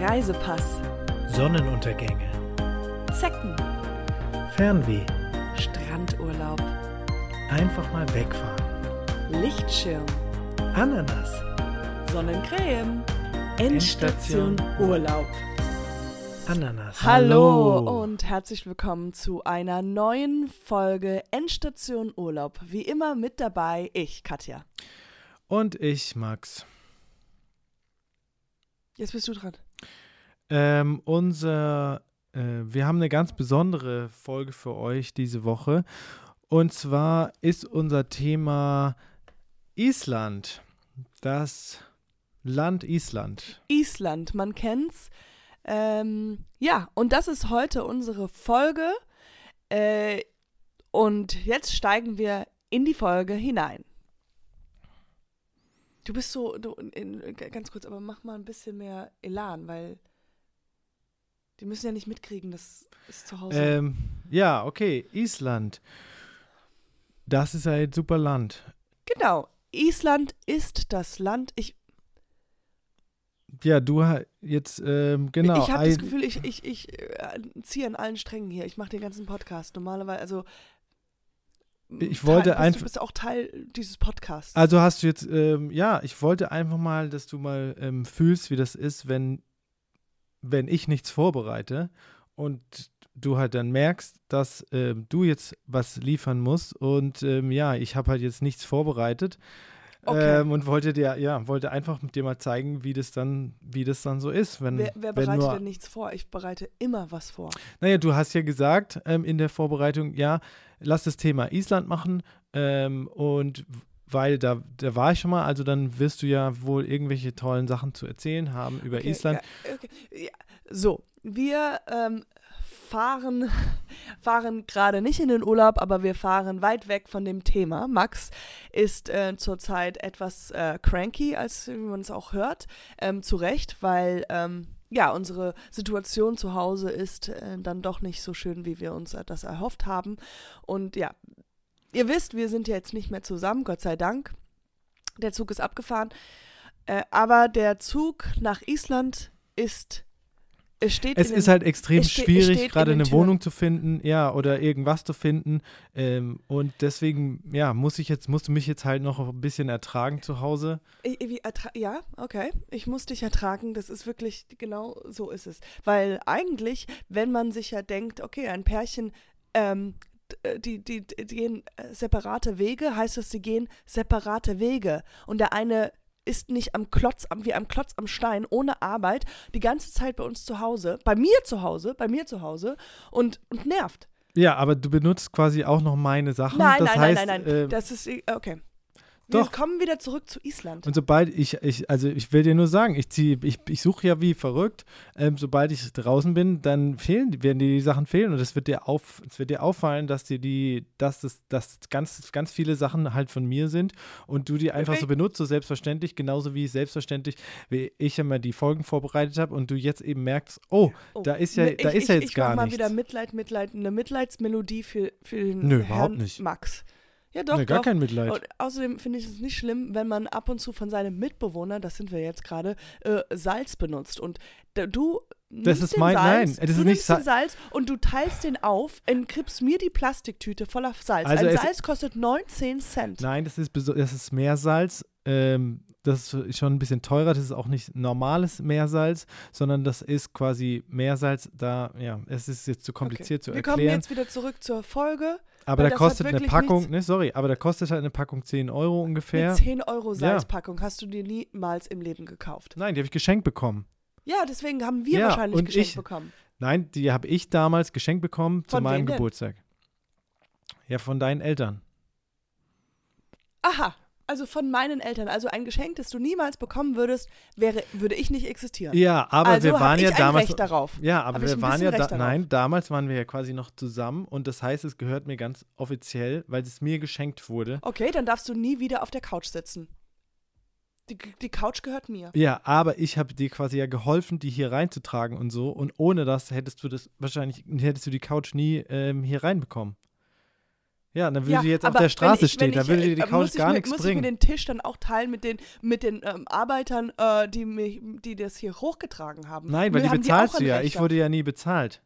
Reisepass, Sonnenuntergänge, Zecken, Fernweh, Strandurlaub, einfach mal wegfahren, Lichtschirm, Ananas, Sonnencreme, Endstation Endstation Urlaub. Ananas. Hallo und herzlich willkommen zu einer neuen Folge Endstation Urlaub. Wie immer mit dabei ich, Katja. Und ich, Max. Jetzt bist du dran. Ähm, unser, äh, wir haben eine ganz besondere Folge für euch diese Woche. Und zwar ist unser Thema Island. Das Land Island. Island, man kennt's. Ähm, ja, und das ist heute unsere Folge. Äh, und jetzt steigen wir in die Folge hinein. Du bist so, du, in, ganz kurz, aber mach mal ein bisschen mehr Elan, weil die müssen ja nicht mitkriegen, das ist zu Hause. Ähm, ja, okay, Island. Das ist ein super Land. genau, Island ist das Land. Ich, Ja, du jetzt, ähm, genau. ich habe das Gefühl, ich, ich, ich äh, ziehe an allen Strängen hier. Ich mache den ganzen Podcast. Normalerweise, also. Ich wollte einfach- Du bist auch Teil dieses Podcasts. Also hast du jetzt, ähm, ja, ich wollte einfach mal, dass du mal ähm, fühlst, wie das ist, wenn, wenn ich nichts vorbereite und du halt dann merkst, dass ähm, du jetzt was liefern musst und ähm, ja, ich habe halt jetzt nichts vorbereitet Okay. ähm, und wollte dir, ja, wollte einfach mit dir mal zeigen, wie das dann, wie das dann so ist, wenn, wer wer wenn bereitet nur, denn nichts vor? Ich bereite immer was vor. naja, du hast ja gesagt ähm, in der Vorbereitung, ja, lass das Thema Island machen ähm, und weil da, da war ich schon mal, also dann wirst du ja wohl irgendwelche tollen Sachen zu erzählen haben über Okay, Island. Ja, okay. ja. So, wir ähm, fahren, fahren gerade nicht in den Urlaub, aber wir fahren weit weg von dem Thema. Max ist äh, zurzeit etwas äh, cranky, als wie man es auch hört. Ähm, zu Recht, weil ähm, ja, unsere Situation zu Hause ist äh, dann doch nicht so schön, wie wir uns äh, das erhofft haben. Und ja, ihr wisst, wir sind jetzt nicht mehr zusammen, Gott sei Dank. Der Zug ist abgefahren. Äh, aber der Zug nach Island ist. Es steht Es ist den, halt extrem es ste- es schwierig, steht gerade eine Türen. Wohnung zu finden, ja, oder irgendwas zu finden. Ähm, und deswegen, ja, muss ich jetzt, musst du mich jetzt halt noch ein bisschen ertragen zu Hause. Ja, okay. Ich muss dich ertragen. Das ist wirklich, genau so ist es. Weil eigentlich, wenn man sich ja denkt, okay, ein Pärchen, ähm, äh, die, die, die gehen äh, separate Wege, heißt das, sie gehen separate Wege. Und der eine ist nicht am Klotz, wie am Klotz am Stein, ohne Arbeit, die ganze Zeit bei uns zu Hause, bei mir zu Hause, bei mir zu Hause und, und nervt. Ja, aber du benutzt quasi auch noch meine Sachen. Nein, das nein, heißt, nein, nein, nein. ähm, das ist, okay. Wir doch. kommen wieder zurück zu Island. Und sobald ich, ich, also ich will dir nur sagen, ich ziehe, ich, ich suche ja wie verrückt. Ähm, sobald ich draußen bin, dann fehlen, werden dir die Sachen fehlen und es wird dir auf, es wird dir auffallen, dass dir die, dass das, dass ganz, ganz viele Sachen halt von mir sind und du die einfach so Okay. benutzt, so selbstverständlich, genauso wie selbstverständlich, wie ich immer die Folgen vorbereitet habe und du jetzt eben merkst, oh, Oh, da ist ja, da ich, ist ja ich, jetzt ich gar mach mal nichts. wieder Mitleid, Mitleid, eine Mitleidsmelodie für, für den Nö, Herrn überhaupt nicht. Max. Ja, doch, nee, gar doch. kein Mitleid. Und außerdem finde ich es nicht schlimm, wenn man ab und zu von seinem Mitbewohner, das sind wir jetzt gerade, äh, Salz benutzt. Und du nimmst ist mein- Salz, nein, das ist nicht Sa- Salz und du teilst den auf und gibst mir die Plastiktüte voller Salz. Also Ein Salz kostet 19 Cent. Nein, das ist, das ist Meersalz. Ähm, das ist schon ein bisschen teurer. Das ist auch nicht normales Meersalz, sondern das ist quasi Meersalz. Da, ja, es ist jetzt zu kompliziert zu Wir kommen erklären. jetzt wieder zurück zur Folge. Aber da hat kostet eine Packung, nichts- ne, sorry, aber da kostet halt eine Packung 10 Euro ungefähr. Eine 10 Euro Salzpackung hast du dir niemals im Leben gekauft. Nein, die habe ich geschenkt bekommen. Ja, deswegen haben wir Ja, wahrscheinlich geschenkt ich- bekommen. Nein, die habe ich damals geschenkt bekommen zu Von meinem wem denn? Geburtstag. Ja, von deinen Eltern. Aha, also von meinen Eltern. Also ein Geschenk, das du niemals bekommen würdest, wäre, würde ich nicht existieren. Ja, aber also wir waren ja damals. Recht darauf. Ja, aber wir waren ja da, nein, damals waren wir ja quasi noch zusammen und das heißt, es gehört mir ganz offiziell, weil es mir geschenkt wurde. Okay, dann darfst du nie wieder auf der Couch sitzen. Die, die Couch gehört mir. Ja, aber ich habe dir quasi ja geholfen, die hier reinzutragen und so und ohne das hättest du das wahrscheinlich hättest du die Couch nie ähm, hier reinbekommen. Ja, dann würde Ja, die jetzt auf der Straße ich- stehen, ich, würde äh, dir die muss Couch ich gar mir, nichts muss ich mir bringen. den Tisch dann auch teilen mit den, mit den ähm, Arbeitern, äh, die, mich, die das hier hochgetragen haben? Nein, weil Mir die bezahlst du ja. Recht Ich wurde ja nie bezahlt.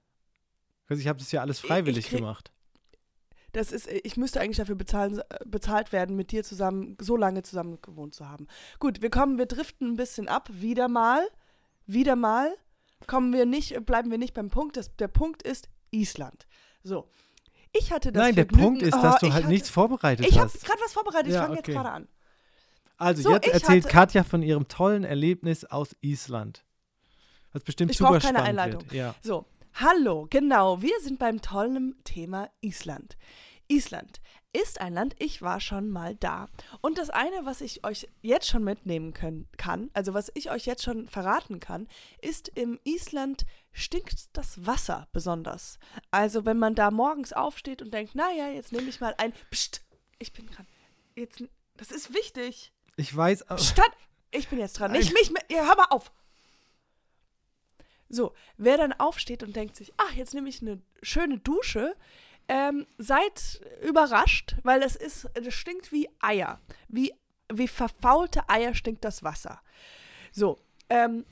Also ich habe das ja alles ich freiwillig krieg- gemacht. Das ist, ich müsste eigentlich dafür bezahlen, äh, bezahlt werden, mit dir zusammen, so lange zusammen gewohnt zu haben. Gut, wir kommen, wir driften ein bisschen ab, wieder mal, wieder mal, kommen wir nicht, bleiben wir nicht beim Punkt. Das, der Punkt ist Island. So. Ich hatte das Nein, der Vergnügen, Punkt ist, oh, dass du ich halt hatte, nichts vorbereitet Ich habe hast. gerade was vorbereitet, ich Ja, fange jetzt okay. gerade an. Also So, jetzt ich erzählt hatte- Katja von ihrem tollen Erlebnis aus Island. Was bestimmt Ich super keine Einleitung. wird. Ja. So, hallo, genau, wir sind beim tollen Thema Island. Island ist ein Land, ich war schon mal da. Und das eine, was ich euch jetzt schon mitnehmen können, kann, also was ich euch jetzt schon verraten kann, ist, im Island stinkt das Wasser besonders. Also wenn man da morgens aufsteht und denkt, naja, jetzt nehme ich mal ein, Psst, ich bin dran. Jetzt, das ist wichtig. Ich weiß, auch- Statt, ich bin jetzt dran. Nicht mich, ja, hör mal auf. So, wer dann aufsteht und denkt sich, ach, jetzt nehme ich eine schöne Dusche, ähm, seid überrascht, weil es ist, es stinkt wie Eier. Wie, wie verfaulte Eier stinkt das Wasser. So, ähm,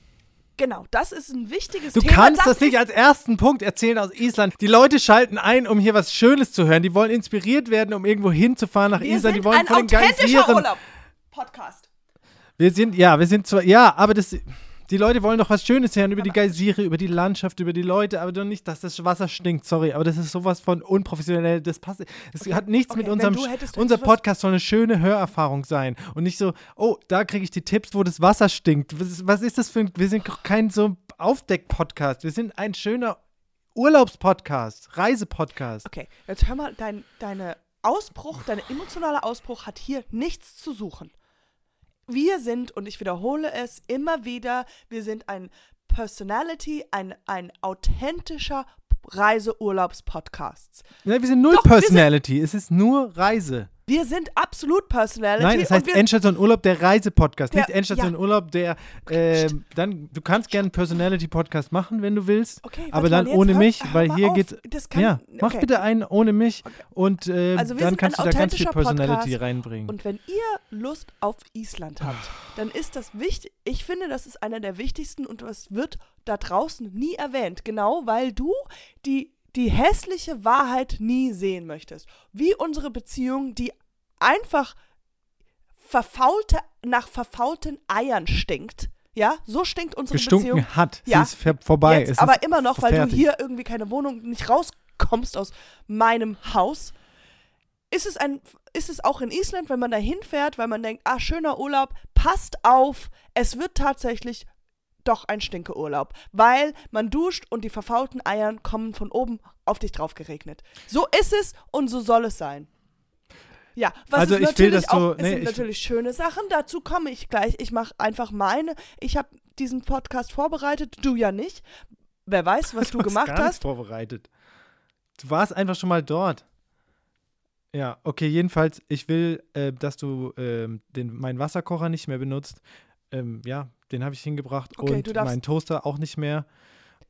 genau, das ist ein wichtiges du Thema. kannst das, nicht ist- als ersten Punkt erzählen aus Island. Die Leute schalten ein, um hier was Schönes zu hören. Die wollen inspiriert werden, um irgendwo hinzufahren nach Wir Island. Die sind wollen ein von den authentischer. Urlaub. Podcast. Wir sind, ja, wir sind zwar, ja, aber das, die Leute wollen doch was Schönes hören über die Geysire, über die Landschaft, über die Leute, aber doch nicht, dass das Wasser stinkt, sorry, aber das ist sowas von unprofessionell, das passt, es Okay, hat nichts okay, mit unserem, unser Podcast soll eine schöne Hörerfahrung sein und nicht so, oh, da kriege ich die Tipps, wo das Wasser stinkt. Was, ist- was ist das für ein, wir sind kein so Aufdeck-Podcast, wir sind ein schöner Urlaubspodcast, Reisepodcast. Okay, jetzt hör mal, dein deine Ausbruch, dein emotionaler Ausbruch hat hier nichts zu suchen. Wir sind, und ich wiederhole es immer wieder, wir sind ein Personality, ein, ein authentischer Reiseurlaubspodcast. Nein, wir sind null Doch, wir sind- Personality, es ist nur Reise. Wir sind absolut Personality. Nein, es und heißt Endstation Urlaub, der Reisepodcast, nicht Endstation ja. Urlaub, der, ähm, dann, du kannst gerne einen Personality-Podcast machen, wenn du willst, Okay, aber dann mal, ohne hör- mich, hör weil hier auf. geht's, Das kann, ja, mach okay. bitte einen ohne mich und äh, Also dann kannst du da ganz viel Personality Podcast reinbringen. Und wenn ihr Lust auf Island habt, dann ist das wichtig. Ich finde, das ist einer der wichtigsten und das wird da draußen nie erwähnt. Genau, weil du die, die hässliche Wahrheit nie sehen möchtest. Wie unsere Beziehung, die einfach verfaulte, nach verfaulten Eiern stinkt. Ja, so stinkt unsere Gestunken Beziehung. hat, Ja, sie ist vorbei. Jetzt aber ist immer noch, weil fertig. du hier irgendwie keine Wohnung nicht rauskommst aus meinem Haus. Ist es, ein, ist es auch in Island, wenn man da hinfährt, weil man denkt, ah, schöner Urlaub, passt auf, es wird tatsächlich doch ein Stinkeurlaub, weil man duscht und die verfaulten Eiern kommen von oben auf dich drauf geregnet. So ist es und so soll es sein. Ja, was Also ist ich will, natürlich dass du- auch, es nee, sind ich- natürlich schöne Sachen, dazu komme ich gleich. Ich mache einfach meine. Ich habe diesen Podcast vorbereitet, du ja nicht. Wer weiß, was du, hast gemacht gar hast. vorbereitet. Du warst einfach schon mal dort. Ja, okay, jedenfalls, ich will, äh, dass du ähm, den, meinen Wasserkocher nicht mehr benutzt. Ähm, ja, den habe ich hingebracht Okay, und meinen Toaster auch nicht mehr.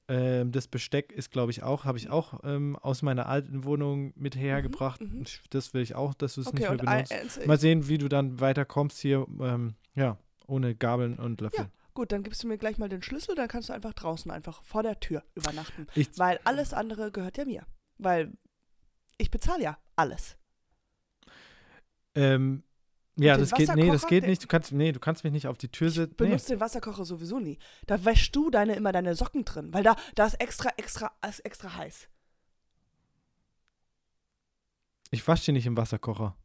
Ähm, das Besteck ist, glaube ich, auch, habe ich auch ähm, aus meiner alten Wohnung mit hergebracht. mhm. Das will ich auch, dass du es Okay, nicht mehr und ein, benutzt. äh, Mal sehen, wie du dann weiterkommst hier, ähm, ja, ohne Gabeln und Löffel. Ja. gut, dann gibst du mir gleich mal den Schlüssel, dann kannst du einfach draußen einfach vor der Tür übernachten. Ich, Weil alles andere gehört ja mir. Weil ich bezahle ja alles. ähm, ja, das geht, nee, das geht nicht. Du kannst, nee, du kannst mich nicht auf die Tür Ich setzen. Nee. benutze den Wasserkocher sowieso nie. Da wäschst du deine immer deine Socken drin, weil da, da ist extra, extra, ist extra heiß. Ich wasche die nicht im Wasserkocher.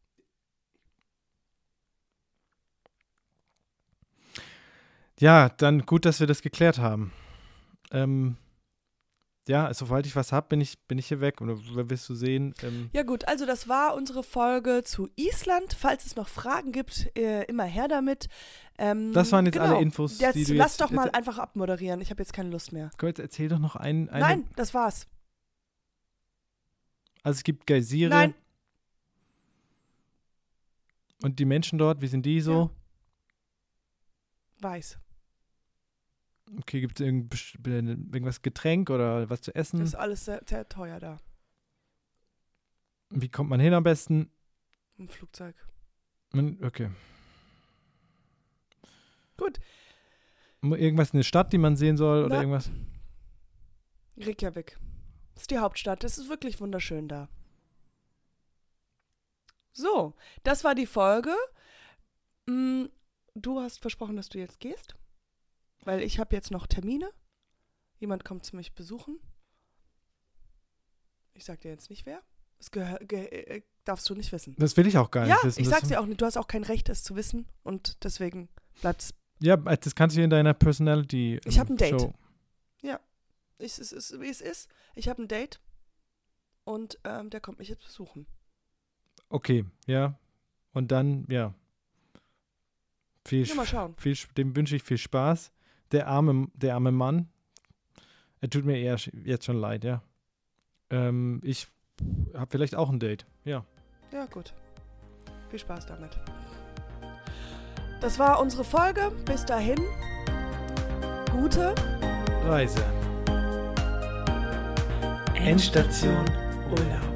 Ja, dann gut, dass wir das geklärt haben. Ähm, ja, sobald ich was habe, bin ich, bin ich hier weg. Und da wirst du sehen. Ähm, Ja gut, also das war unsere Folge zu Island. Falls es noch Fragen gibt, äh, immer her damit. Ähm, das waren jetzt genau. alle Infos, Jetzt die du lass jetzt, doch mal jetzt, einfach abmoderieren. Ich habe jetzt keine Lust mehr. Komm, jetzt erzähl doch noch ein, eine. Nein, das war's. Also es gibt Geysire. Nein. Und die Menschen dort, wie sind die so? Weiß. Okay, gibt es irgend, irgendwas Getränk oder was zu essen? Das ist alles sehr, sehr teuer da. Wie kommt man hin am besten? Im Flugzeug. Okay. Gut. Irgendwas in der Stadt, die man sehen soll oder Na. irgendwas? Reykjavik. Das ist die Hauptstadt. Es ist wirklich wunderschön da. So, das war die Folge. Mm, Du hast versprochen, dass du jetzt gehst, weil ich habe jetzt noch Termine. Jemand kommt zu mich besuchen. Ich sag dir jetzt nicht wer. Das äh, darfst du nicht wissen. Das will ich auch gar Ja, nicht wissen. ich das, sag's dir auch nicht. Du hast auch kein Recht, es zu wissen und deswegen bleibt's. Ja, das kannst du in deiner Personality. Ich hab ähm, ein Date. Show. Es ist, es ist wie es ist. Ich habe ein Date und ähm, der kommt mich jetzt besuchen. Okay, ja. Und dann, ja. Viel, Ja, mal schauen. viel, dem wünsche ich viel Spaß. Der arme, der arme Mann. Er tut mir eher jetzt schon leid, ja. Ähm, ich habe vielleicht auch ein Date. Ja. Ja, gut. Viel Spaß damit. Das war unsere Folge. Bis dahin. Gute. Reise. Endstation Urlaub.